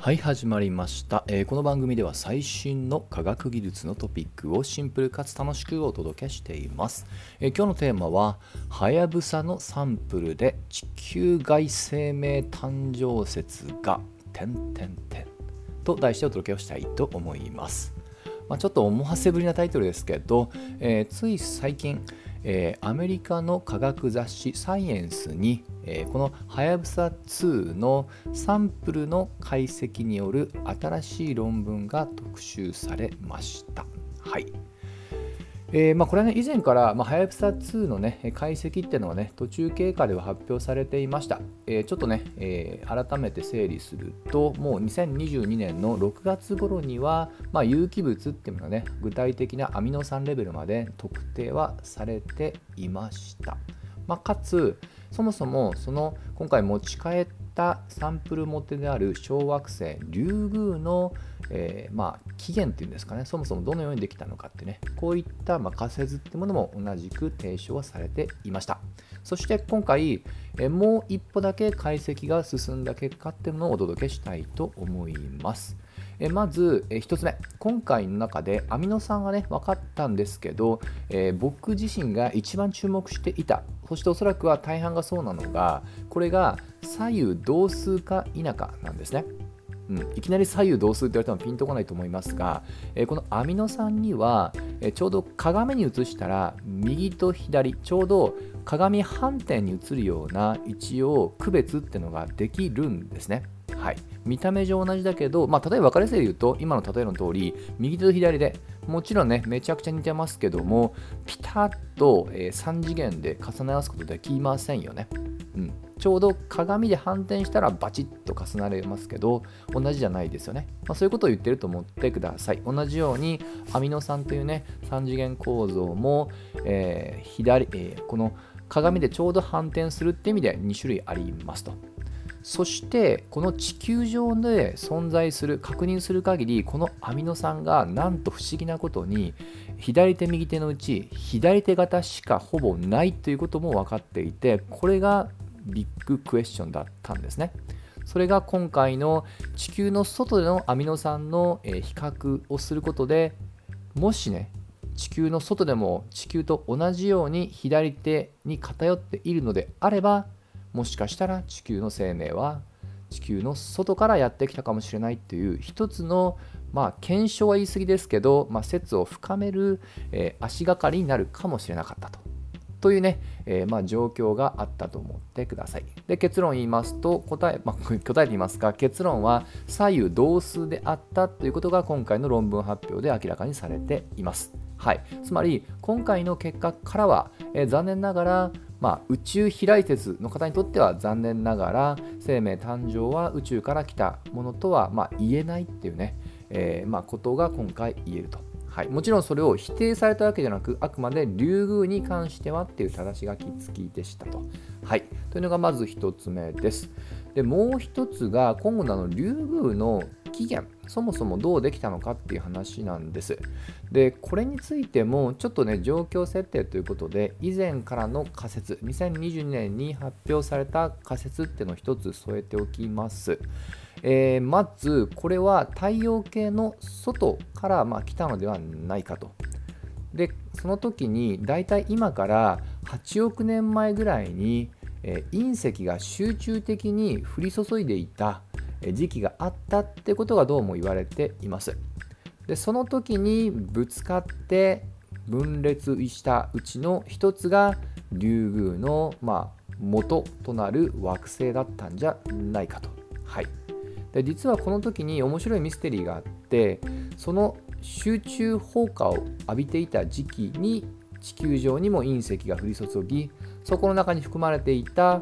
はい始まりました、えーこの番組では最新の科学技術のトピックをシンプルかつ楽しくお届けしています、えー今日のテーマははやぶさのサンプルで地球外生命誕生説が点々点と題してお届けをしたいと思います。まあ、ちょっと思わせぶりなタイトルですけど、えーつい最近、えーアメリカの科学雑誌「サイエンスに」えーこのはやぶさ2のサンプルの解析による新しい論文が特集されました。はいえーまあ、これはね以前から、まあ、はやぶさ2の、ね、解析っていうのはね途中経過では発表されていました、えーちょっとね、えー改めて整理するともう2022年の6月頃には、まあ、有機物っていうのがね具体的なアミノ酸レベルまで特定はされていました、まあ、かつそもそもその今回持ち帰ったサンプル元である小惑星リュウグウの、えーまあ、起源っていうんですかねそもそもどのようにできたのかってねこういった、まあ、仮説ってものも同じく提唱はされていました。そして今回、えーもう一歩だけ解析が進んだ結果ってものをお届けしたいと思います。えまず、え1つ目。今回の中でアミノ酸がね分かったんですけど、えー僕自身が一番注目していた。そしておそらくは大半がそうなのがこれが左右同数か否かなんですね。うん、いきなり左右同数って言われてもピンとこないと思いますが、えーこのアミノ酸には、えーちょうど鏡に映したら右と左ちょうど鏡反転に映るような一応区別っていうのができるんですね。はい、見た目上同じだけど、まあ、例えば分かりやすいで言うと今の例えの通り右手と左でもちろんねめちゃくちゃ似てますけどもピタッと、え3次元で重ね合わすことできませんよね。うん、ちょうど鏡で反転したらバチッと重なれますけど同じじゃないですよね、まあ、そういうことを言ってると思ってください。同じようにアミノ酸というね3次元構造も、えー左、えーこの鏡でちょうど反転するって意味で2種類ありますと。そしてこの地球上で存在する確認する限りこのアミノ酸がなんと不思議なことに左手右手のうち左手型しかほぼないということも分かっていてこれがビッグクエスチョンだったんですね。それが今回の地球の外でのアミノ酸の比較をすることでもしね地球の外でも地球と同じように左手に偏っているのであればもしかしたら地球の生命は地球の外からやってきたかもしれないっていう一つのまあ検証は言い過ぎですけど、まあ、説を深める、えー足がかりになるかもしれなかったと。というね、えーまあ、状況があったと思ってください。で結論言いますと答え、まあ、答えて言いますか結論は左右同数であったということが今回の論文発表で明らかにされています。はい、つまり今回の結果からは、えー残念ながら、まあ、宇宙飛来説の方にとっては残念ながら生命誕生は宇宙から来たものとは、まあ、言えないっていうね、えーまあ、ことが今回言えると。はい、もちろんそれを否定されたわけじゃなくあくまで竜宮に関してはっていう正し書き付きでしたと。はい、というのがまず1つ目です。でもう1つが今後のあの竜宮の起源そもそもどうできたのかっていう話なんです。でこれについてもちょっとね状況設定ということで以前からの仮説2022年に発表された仮説っていうのを1つ添えておきます。えーまずこれは太陽系の外からま来たのではないかと。でその時にだいたい今から8億年前ぐらいに、隕石が集中的に降り注いでいた時期があったってことがどうも言われています。でその時にぶつかって分裂したうちの一つがリュウグウの、まあ、元となる惑星だったんじゃないかと。はい、で実はこの時に面白いミステリーがあってその集中放火を浴びていた時期に地球上にも隕石が降り注ぎそこの中に含まれていた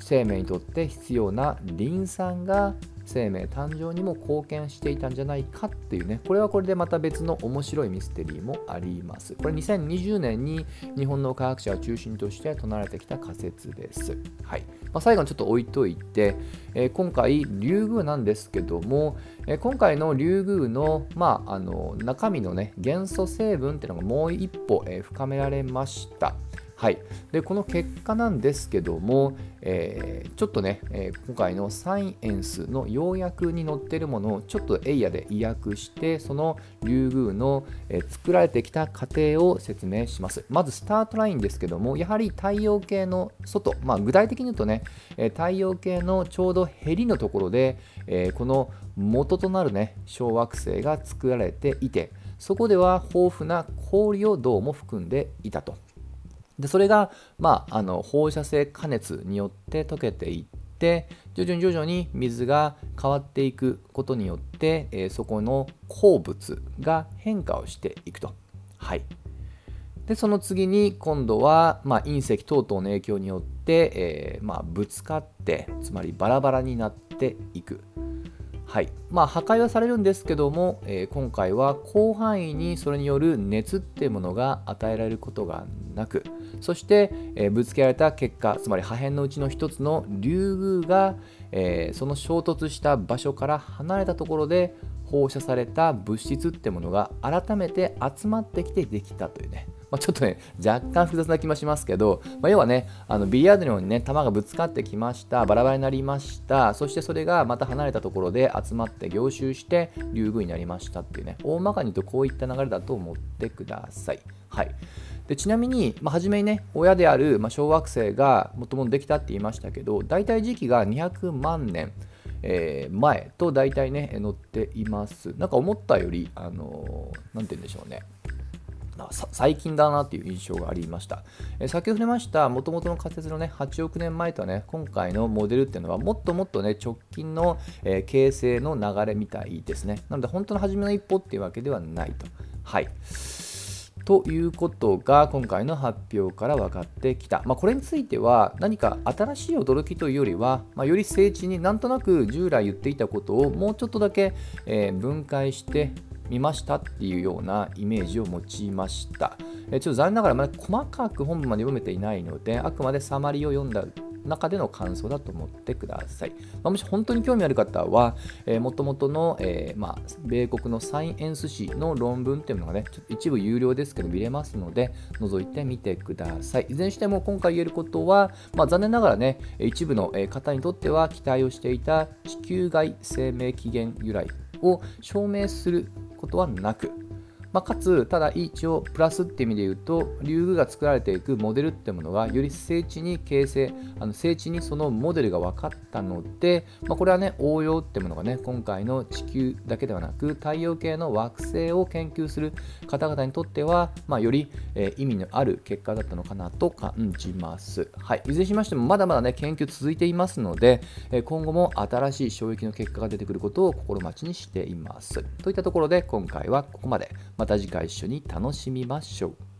生命にとって必要なリン酸が生命誕生にも貢献していたんじゃないかっていうね。これはこれでまた別の面白いミステリーもあります。これ2020年に日本の科学者を中心として唱えられてきた仮説です。はい、まあ、最後にちょっと置いといて、えー今回リュウグウなんですけども、えー今回のリュウグウの,、まあ、あの中身のね元素成分っていうのがもう一歩、えー深められました。はい、でこの結果なんですけども、えー、ちょっとね、えー、今回のサイエンスの要約に載ってるものをちょっとエイヤで意訳してそのリュウグウの、えー、作られてきた過程を説明しますまずスタートラインですけどもやはり太陽系の外、まあ、具体的に言うとね、え太陽系のちょうどへりのところで、えこの元となるね小惑星が作られていてそこでは豊富な氷をどうも含んでいたと。でそれが、まあ、あの放射性加熱によって溶けていって徐々に徐々に水が変わっていくことによって、えー、そこの鉱物が変化をしていくと。はい、でその次に今度は、まあ、隕石等々の影響によって、えー、まあ、ぶつかってつまりバラバラになっていく。はい。まあ、破壊はされるんですけども、えー、今回は広範囲にそれによる熱っていうものが与えられることがなくそして、えー、ぶつけられた結果つまり破片のうちの一つのリュウグウが、えー、その衝突した場所から離れたところで放射された物質ってものが改めて集まってきてできたというね。まあ、ちょっとね、若干複雑な気もしますけど、まあ、要はね、あのビリヤードのようにね、球がぶつかってきました、バラバラになりました、そしてそれがまた離れたところで集まって凝集して、竜宮になりましたっていうね、大まかに言うとこういった流れだと思ってください。はい。でちなみに、まあ、初めにね親である、まあ、小惑星がもともとできたって言いましたけど大体時期が200万年、えー、前と大体ね載っていますなんか思ったよりあの何、ー、て言うんでしょうね最近だなっていう印象がありました。え先ほど触れましたもともとの仮説のね8億年前とはね今回のモデルっていうのはもっともっとね直近の、えー、形成の流れみたいですね。なので本当の初めの一歩っていうわけではないと。はい。ということが今回の発表から分かってきた。まあ、これについては何か新しい驚きというよりは、まあ、より精緻になんとなく従来言っていたことをもうちょっとだけ、えー、分解して見ましたっていうようなイメージを持ちました。えちょっと残念ながらまだ細かく本文まで読めていないので、あくまでサマリーを読んだ中での感想だと思ってください。まあ、もし本当に興味ある方は、えー、もともとの、えー、まあ、米国のサイエンス誌の論文っていうのがね、ちょっと一部有料ですけど見れますので、覗いてみてください。いずれにしても今回言えることは、まあ、残念ながらね、一部の方にとっては期待をしていた地球外生命起源由来を証明することはなく、まあ、かつ、ただ一応プラスって意味で言うと、竜宮が作られていくモデルってものがより精緻に形成、あの精緻にそのモデルが分かったので、まあ、これはね、応用ってものがね、今回の地球だけではなく、太陽系の惑星を研究する方々にとっては、まあ、より、えー、意味のある結果だったのかなと感じます。はい。いずれにしましても、まだまだね、研究続いていますので、えー、今後も新しい衝撃の結果が出てくることを心待ちにしています。といったところで、今回はここまで。また次回一緒に楽しみましょう。